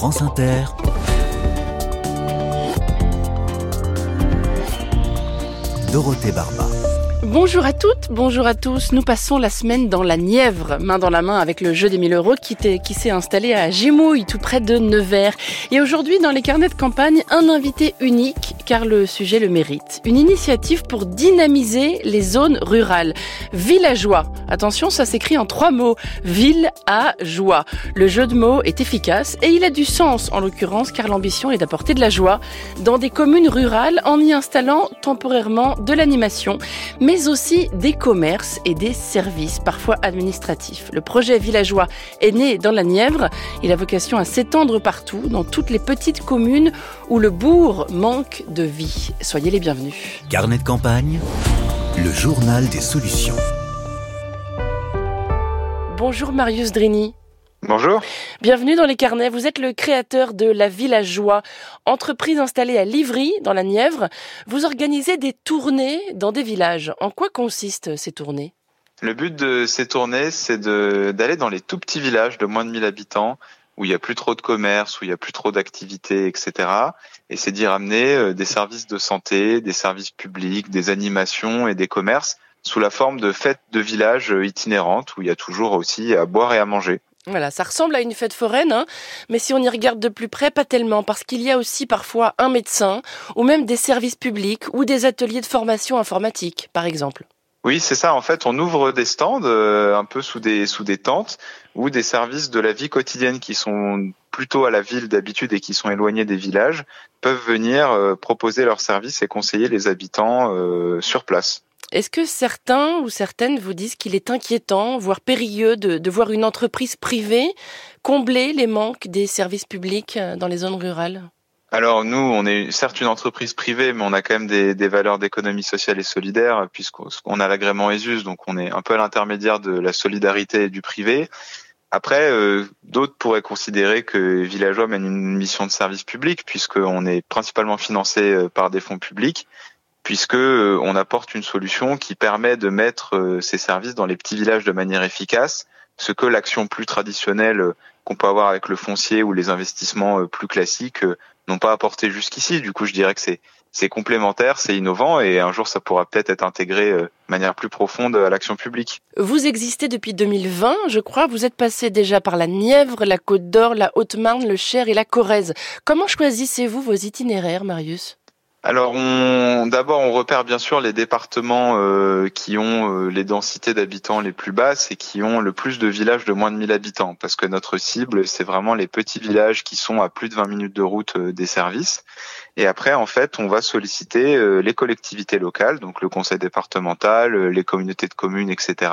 France Inter. Dorothée Barba. Bonjour à toutes, bonjour à tous. Nous passons la semaine dans la Nièvre, main dans la main avec le jeu des 1000 euros qui, s'est installé à Gimouille, tout près de Nevers. Et aujourd'hui, dans les carnets de campagne, un invité unique, car le sujet le mérite. Une initiative pour dynamiser les zones rurales. Villageois. Attention, ça s'écrit en trois mots. Ville à joie. Le jeu de mots est efficace et il a du sens, en l'occurrence, car l'ambition est d'apporter de la joie dans des communes rurales en y installant temporairement de l'animation, mais aussi des commerces et des services, parfois administratifs. Le projet villageois est né dans la Nièvre. Il a vocation à s'étendre partout, dans toutes les petites communes où le bourg manque de vie. Soyez les bienvenus. Carnet de campagne, le journal des solutions. Bonjour Marius Drini. Bonjour. Bienvenue dans les carnets. Vous êtes le créateur de La Villageois, entreprise installée à Livry, dans la Nièvre. Vous organisez des tournées dans des villages. En quoi consistent ces tournées? Le but de ces tournées, c'est d'aller dans les tout petits villages de moins de 1000 habitants, où il n'y a plus trop de commerce, où il n'y a plus trop d'activités, etc. Et c'est d'y ramener euh, des services de santé, des services publics, des animations et des commerces sous la forme de fêtes de villages itinérantes, où il y a toujours aussi à boire et à manger. Voilà, ça ressemble à une fête foraine, hein, mais si on y regarde de plus près, pas tellement, parce qu'il y a aussi parfois un médecin, ou même des services publics, ou des ateliers de formation informatique, par exemple. Oui, c'est ça. En fait, on ouvre des stands euh, un peu sous des sous des tentes ou des services de la vie quotidienne qui sont plutôt à la ville d'habitude et qui sont éloignés des villages peuvent venir euh, proposer leurs services et conseiller les habitants euh, sur place. Est-ce que certains ou certaines vous disent qu'il est inquiétant, voire périlleux, de, voir une entreprise privée combler les manques des services publics dans les zones rurales? Alors nous, on est certes une entreprise privée, mais on a quand même des, valeurs d'économie sociale et solidaire, puisqu'on a l'agrément ESUS, donc on est un peu à l'intermédiaire de la solidarité et du privé. Après, euh, d'autres pourraient considérer que Villageois mène une mission de service public, puisqu'on est principalement financé euh, par des fonds publics puisque euh, on apporte une solution qui permet de mettre euh, ces services dans les petits villages de manière efficace, ce que l'action plus traditionnelle qu'on peut avoir avec le foncier ou les investissements plus classiques n'ont pas apporté jusqu'ici. Du coup, je dirais que c'est complémentaire, c'est innovant et un jour ça pourra peut-être être intégré de manière plus profonde à l'action publique. Vous existez depuis 2020, je crois. Vous êtes passé déjà par la Nièvre, la Côte d'Or, la Haute-Marne, le Cher et la Corrèze. Comment choisissez-vous vos itinéraires, Marius? Alors, on, d'abord, on repère bien sûr les départements euh, qui ont euh, les densités d'habitants les plus basses et qui ont le plus de villages de moins de 1000 habitants, parce que notre cible, c'est vraiment les petits villages qui sont à plus de 20 minutes de route euh, des services. Et après, en fait, on va solliciter les collectivités locales, donc le conseil départemental, les communautés de communes, etc.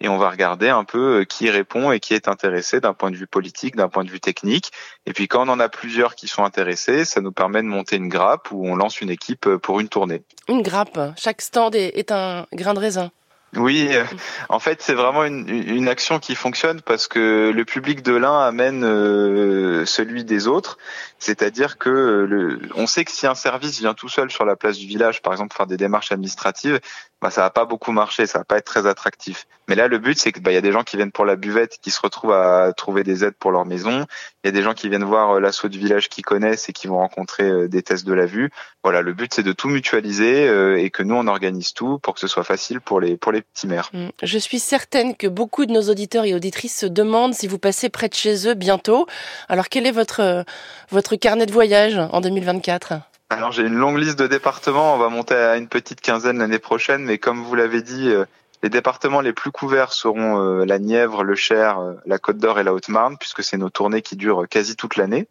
Et on va regarder un peu qui répond et qui est intéressé d'un point de vue politique, d'un point de vue technique. Et puis, quand on en a plusieurs qui sont intéressés, ça nous permet de monter une grappe où on lance une équipe euh, pour une tournée. Une grappe. Chaque stand est, un grain de raisin. Oui, euh, en fait, c'est vraiment une, action qui fonctionne parce que le public de l'un amène euh, celui des autres. C'est-à-dire que le, on sait que si un service vient tout seul sur la place du village, par exemple, faire des démarches administratives, bah, ça va pas beaucoup marcher, ça va pas être très attractif. Mais là, le but, c'est que bah, y a des gens qui viennent pour la buvette, qui se retrouvent à trouver des aides pour leur maison. Il y a des gens qui viennent voir euh, l'assaut de village qu'ils connaissent et qui vont rencontrer euh, des tests de la vue. Voilà, le but, c'est de tout mutualiser euh, et que nous, on organise tout pour que ce soit facile pour les pour les petits maires. Mmh. Je suis certaine que beaucoup de nos auditeurs et auditrices se demandent si vous passez près de chez eux bientôt. Alors, quel est votre votre carnet de voyage en 2024 alors j'ai une longue liste de départements, on va monter à une petite quinzaine l'année prochaine, mais comme vous l'avez dit, euh, les départements les plus couverts seront euh, la Nièvre, le Cher, euh, la Côte d'Or et la Haute-Marne, puisque c'est nos tournées qui durent quasi toute l'année.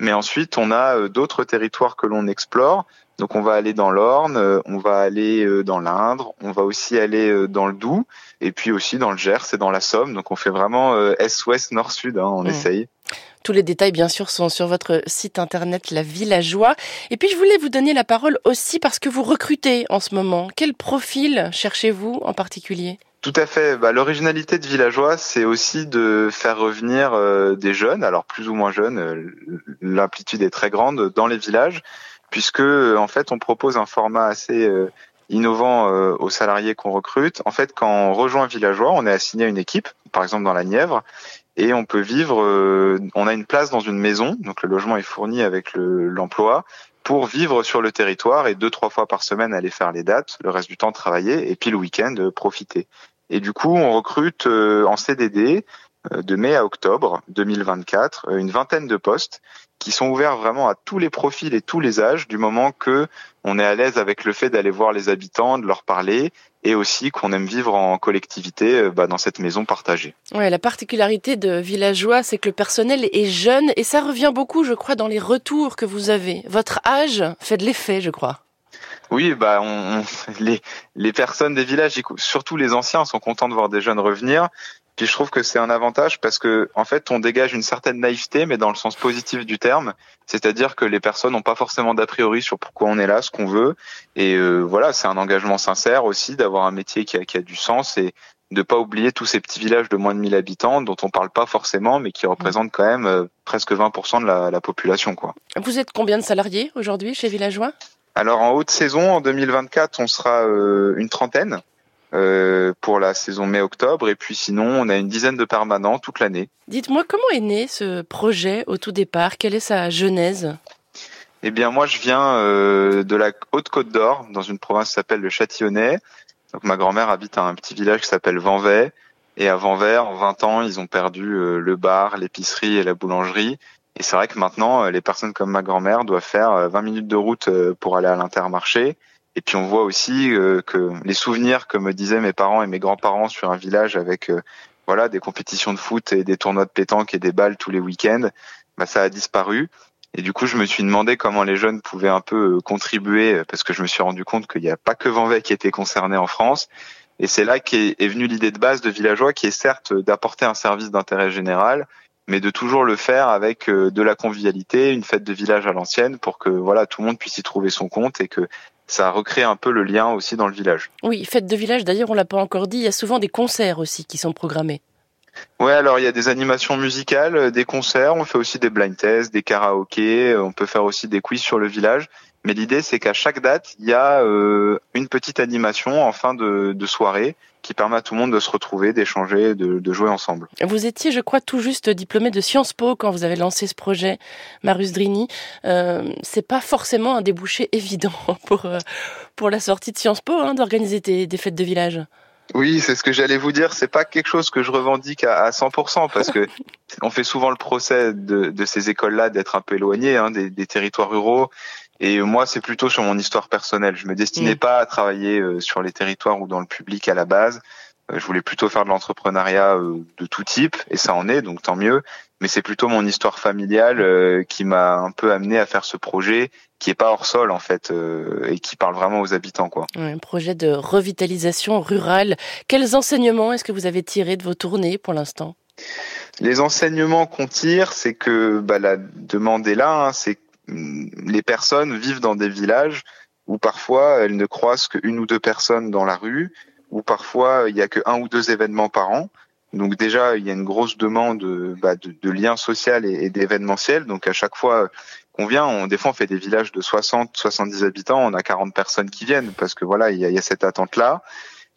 Mais ensuite, on a d'autres territoires que l'on explore. Donc on va aller dans l'Orne, on va aller dans l'Indre, on va aussi aller dans le Doubs, et puis aussi dans le Gers et dans la Somme. Donc on fait vraiment est-ouest, nord-sud, hein, on mmh. essaye. Tous les détails, bien sûr, sont sur votre site internet La Villageois. Et puis, je voulais vous donner la parole aussi parce que vous recrutez en ce moment. Quel profil cherchez-vous en particulier? Tout à fait. Bah, L'originalité de Villageois, c'est aussi de faire revenir euh, des jeunes, alors plus ou moins jeunes, euh, l'amplitude est très grande dans les villages, puisque en fait on propose un format assez euh, innovant aux salariés qu'on recrute. En fait, quand on rejoint Villageois, on est assigné à une équipe, par exemple dans la Nièvre, et on peut vivre. Euh, on a une place dans une maison, donc le logement est fourni avec l'emploi pour vivre sur le territoire et deux trois fois par semaine aller faire les dates, le reste du temps travailler et puis le week-end profiter. Et du coup, on recrute en CDD de mai à octobre 2024 une vingtaine de postes qui sont ouverts vraiment à tous les profils et tous les âges, du moment que on est à l'aise avec le fait d'aller voir les habitants, de leur parler, et aussi qu'on aime vivre en collectivité euh, bah, dans cette maison partagée. Ouais, la particularité de Villageois, c'est que le personnel est jeune, et ça revient beaucoup, je crois, dans les retours que vous avez. Votre âge fait de l'effet, je crois. Oui, bah on, les, les personnes des villages, surtout les anciens, sont contents de voir des jeunes revenir. Puis je trouve que c'est un avantage parce que en fait on dégage une certaine naïveté, mais dans le sens positif du terme, c'est-à-dire que les personnes n'ont pas forcément d'a priori sur pourquoi on est là, ce qu'on veut, et euh, voilà, c'est un engagement sincère aussi d'avoir un métier qui a, qui a du sens et de pas oublier tous ces petits villages de moins de 1000 habitants dont on parle pas forcément, mais qui représentent quand même euh, presque 20% de la, la population, quoi. Vous êtes combien de salariés aujourd'hui chez Villageois? Alors en haute saison, en 2024, on sera euh, une trentaine. Euh, pour la saison mai-octobre. Et puis sinon, on a une dizaine de permanents toute l'année. Dites-moi, comment est né ce projet au tout départ? Quelle est sa genèse? Eh bien, moi, je viens euh, de la Haute-Côte d'Or, dans une province qui s'appelle le Châtillonnais. Donc, ma grand-mère habite à un petit village qui s'appelle Vanvay. Et à Vanvay, en 20 ans, ils ont perdu euh, le bar, l'épicerie et la boulangerie. Et c'est vrai que maintenant, les personnes comme ma grand-mère doivent faire 20 minutes de route pour aller à l'intermarché. Et puis on voit aussi euh, que les souvenirs que me disaient mes parents et mes grands-parents sur un village avec euh, voilà des compétitions de foot et des tournois de pétanque et des balles tous les week-ends, bah, ça a disparu. Et du coup, je me suis demandé comment les jeunes pouvaient un peu euh, contribuer, parce que je me suis rendu compte qu'il n'y a pas que Vanvay qui était concerné en France. Et c'est là qu'est est venue l'idée de base de Villageois, qui est certes d'apporter un service d'intérêt général, mais de toujours le faire avec de la convivialité, une fête de village à l'ancienne, pour que voilà tout le monde puisse y trouver son compte et que ça recrée un peu le lien aussi dans le village. Oui, fête de village, d'ailleurs, on l'a pas encore dit, il y a souvent des concerts aussi qui sont programmés. Ouais, alors il y a des animations musicales, euh, des concerts, on fait aussi des blind tests, des karaokés, euh, on peut faire aussi des quiz sur le village. Mais l'idée, c'est qu'à chaque date, il y a euh, une petite animation en fin de, soirée qui permet à tout le monde de se retrouver, d'échanger, de, jouer ensemble. Vous étiez, je crois, tout juste diplômé de Sciences Po quand vous avez lancé ce projet, Marus Drini. Euh, c'est pas forcément un débouché évident pour pour la sortie de Sciences Po hein, d'organiser des, des fêtes de village. Oui, c'est ce que j'allais vous dire. C'est pas quelque chose que je revendique à, 100% parce que on fait souvent le procès de, ces écoles-là d'être un peu éloignées hein, des, des, territoires ruraux et moi, c'est plutôt sur mon histoire personnelle. Je me destinais mm. pas à travailler euh, sur les territoires ou dans le public à la base. Euh, je voulais plutôt faire de l'entrepreneuriat euh, de tout type, et ça en est, donc tant mieux. Mais c'est plutôt mon histoire familiale qui m'a un peu amené à faire ce projet, qui est pas hors sol en fait, et qui parle vraiment aux habitants, quoi. Un projet de revitalisation rurale. Quels enseignements est-ce que vous avez tirés de vos tournées pour l'instant? Les enseignements qu'on tire, c'est que bah, la demande est là. Hein, c'est les personnes vivent dans des villages où parfois elles ne croisent qu'une ou deux personnes dans la rue, où parfois il y a que un ou deux événements par an. Donc déjà, il y a une grosse demande bah, de, de, liens sociaux et, et d'événementiel. Donc à chaque fois qu'on vient, on, des fois on fait des villages de 60, 70 habitants, on a 40 personnes qui viennent parce que voilà, il y a, il y a cette attente-là.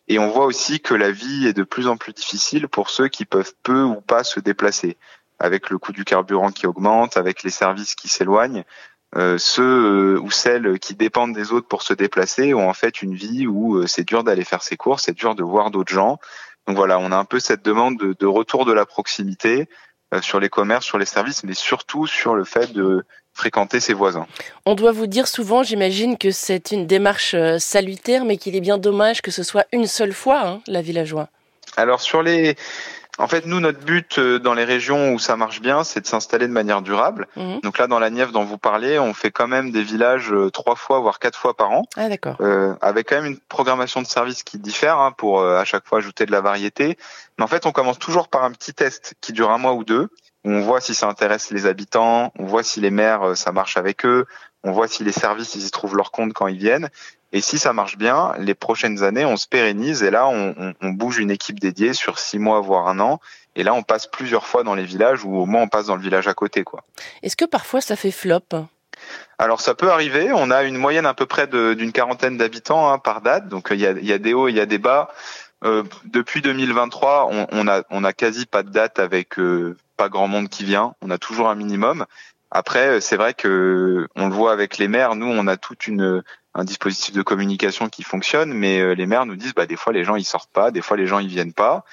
Et on voit aussi que la vie est de plus en plus difficile pour ceux qui peuvent peu ou pas se déplacer avec le coût du carburant qui augmente, avec les services qui s'éloignent. Euh, ceux euh, ou celles qui dépendent des autres pour se déplacer ont en fait une vie où euh, c'est dur d'aller faire ses courses, c'est dur de voir d'autres gens. Donc voilà, on a un peu cette demande de, de retour de la proximité sur les commerces, sur les services, mais surtout sur le fait de fréquenter ses voisins. On doit vous dire souvent, j'imagine, que c'est une démarche salutaire, mais qu'il est bien dommage que ce soit une seule fois, hein, la villageois. Alors sur les en fait, nous, notre but euh, dans les régions où ça marche bien, c'est de s'installer de manière durable. Mhm. Donc là, dans la Nièvre dont vous parlez, on fait quand même des villages euh, trois fois, voire quatre fois par an. Ah, d'accord. Euh, avec quand même une programmation de services qui diffère hein, pour à chaque fois ajouter de la variété. Mais en fait, on commence toujours par un petit test qui dure un mois ou deux, où on voit si ça intéresse les habitants, on voit si les maires, ça marche avec eux, on voit si les services, ils y trouvent leur compte quand ils viennent. Et si ça marche bien, les prochaines années, on se pérennise et là, on, on, bouge une équipe dédiée sur six mois, voire un an. Et là, on passe plusieurs fois dans les villages ou au moins on passe dans le village à côté, quoi. Est-ce que parfois ça fait flop? Alors ça peut arriver. On a une moyenne à peu près d'une quarantaine d'habitants hein, par date. Donc il y a, y a, des hauts, il y a des bas. euh, depuis 2023, on, on, a on a quasi pas de date avec euh, pas grand monde qui vient. On a toujours un minimum. Après, c'est vrai que on le voit avec les maires. Nous, on a toute une un dispositif de communication qui fonctionne, mais les maires nous disent bah des fois les gens ils sortent pas, des fois les gens ils viennent pas.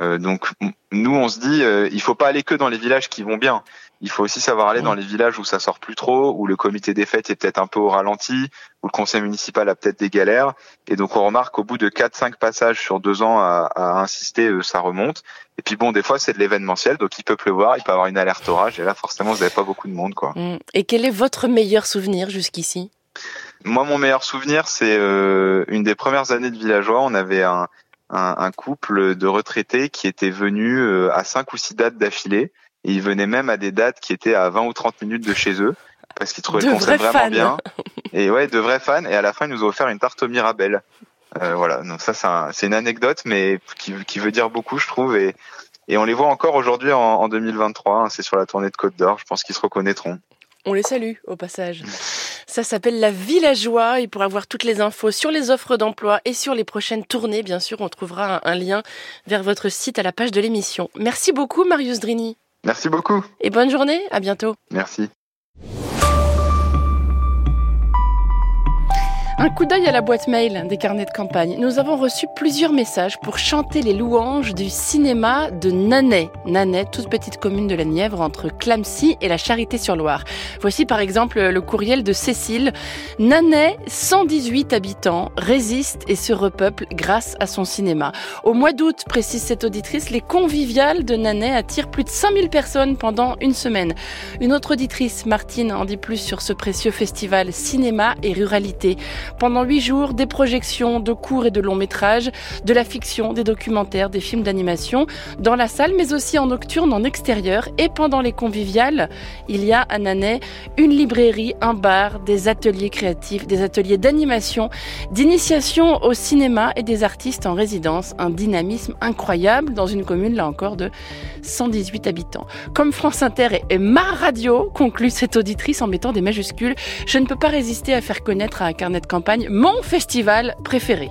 Euh, donc nous on se dit euh, il faut pas aller que dans les villages qui vont bien. Il faut aussi savoir aller dans les villages où ça sort plus trop, où le comité des fêtes est peut-être un peu au ralenti, où le conseil municipal a peut-être des galères. Et donc on remarque qu'au bout de 4-5 passages sur deux ans à, à insister, euh, ça remonte. Et puis bon, des fois c'est de l'événementiel, donc il peut pleuvoir, il peut avoir une alerte orage, et là forcément vous n'avez pas beaucoup de monde. quoi. Mmh. Et quel est votre meilleur souvenir jusqu'ici? Moi mon meilleur souvenir c'est euh, une des premières années de villageois, on avait un, un, un, couple de retraités qui étaient venus euh, à cinq ou six dates d'affilée. Et ils venaient même à des dates qui étaient à 20 ou 30 minutes de chez eux parce qu'ils trouvaient le concept vraiment fans. bien. Et ouais, de vrais fans. Et à la fin, ils nous ont offert une tarte au Mirabelle. Euh, voilà. Donc ça, c'est un, une anecdote, mais qui, qui, veut dire beaucoup, je trouve. Et, et on les voit encore aujourd'hui en, en 2023. Hein, c'est sur la tournée de Côte d'Or. Je pense qu'ils se reconnaîtront. On les salue au passage. Ça s'appelle La Villageois et pour avoir toutes les infos sur les offres d'emploi et sur les prochaines tournées, bien sûr, on trouvera un, lien vers votre site à la page de l'émission. Merci beaucoup Marius Drini. Merci beaucoup. Et bonne journée, à bientôt. Merci. Un coup d'œil à la boîte mail des carnets de campagne. Nous avons reçu plusieurs messages pour chanter les louanges du cinéma de Nanay. Nanay, toute petite commune de la Nièvre entre Clamcy et la Charité-sur-Loire. Voici par exemple le courriel de Cécile. Nanay, 118 habitants, résiste et se repeuple grâce à son cinéma. Au mois d'août, précise cette auditrice, les conviviales de Nanay attirent plus de 5000 personnes pendant une semaine. Une autre auditrice, Martine, en dit plus sur ce précieux festival cinéma et ruralité. Pendant huit jours, des projections de courts et de longs métrages, de la fiction, des documentaires, des films d'animation, dans la salle, mais aussi en nocturne, en extérieur. Et pendant les conviviales, il y a à Nanay une librairie, un bar, des ateliers créatifs, des ateliers d'animation, d'initiation au cinéma et des artistes en résidence. Un dynamisme incroyable dans une commune, là encore, de 118 habitants. Comme France Inter et ma radio, conclut cette auditrice en mettant des majuscules, je ne peux pas résister à faire connaître à de mon festival préféré.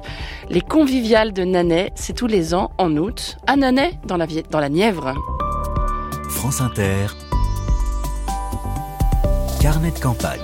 Les conviviales de Nanay, c'est tous les ans en août, à Nanay, dans la, dans la Nièvre. France Inter, carnet de campagne.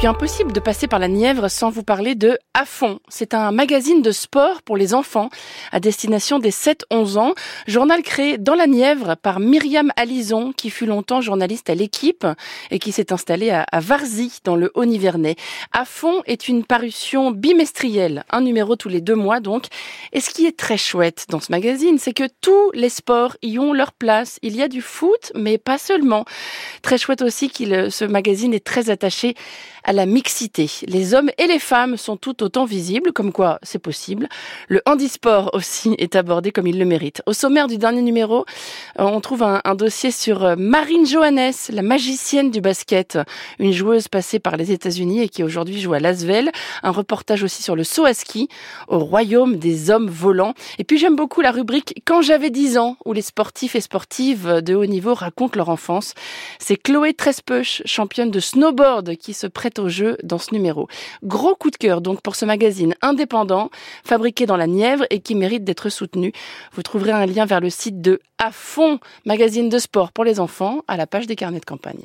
Puis impossible de passer par la Nièvre sans vous parler de À fond. C'est un magazine de sport pour les enfants à destination des 7-11 ans. Journal créé dans la Nièvre par Myriam Alison, qui fut longtemps journaliste à l'équipe et qui s'est installée à, Varzy, dans le Haut-Nivernais. À fond est une parution bimestrielle, un numéro tous les deux mois donc. Et ce qui est très chouette dans ce magazine, c'est que tous les sports y ont leur place. Il y a du foot, mais pas seulement. Très chouette aussi qu'il, ce magazine est très attaché à la mixité. Les hommes et les femmes sont tout autant visibles, comme quoi c'est possible. Le handisport aussi est abordé comme il le mérite. Au sommaire du dernier numéro, on trouve un, dossier sur Marine Johannes, la magicienne du basket, une joueuse passée par les États-Unis et qui aujourd'hui joue à Lasvel. Un reportage aussi sur le saut à ski au royaume des hommes volants. Et puis j'aime beaucoup la rubrique Quand j'avais 10 ans, où les sportifs et sportives de haut niveau racontent leur enfance. C'est Chloé Trespeuch, championne de snowboard, qui se prête au jeu dans ce numéro. Gros coup de cœur donc pour ce magazine indépendant, fabriqué dans la Nièvre et qui mérite d'être soutenu. Vous trouverez un lien vers le site de À fond, magazine de sport pour les enfants, à la page des carnets de campagne.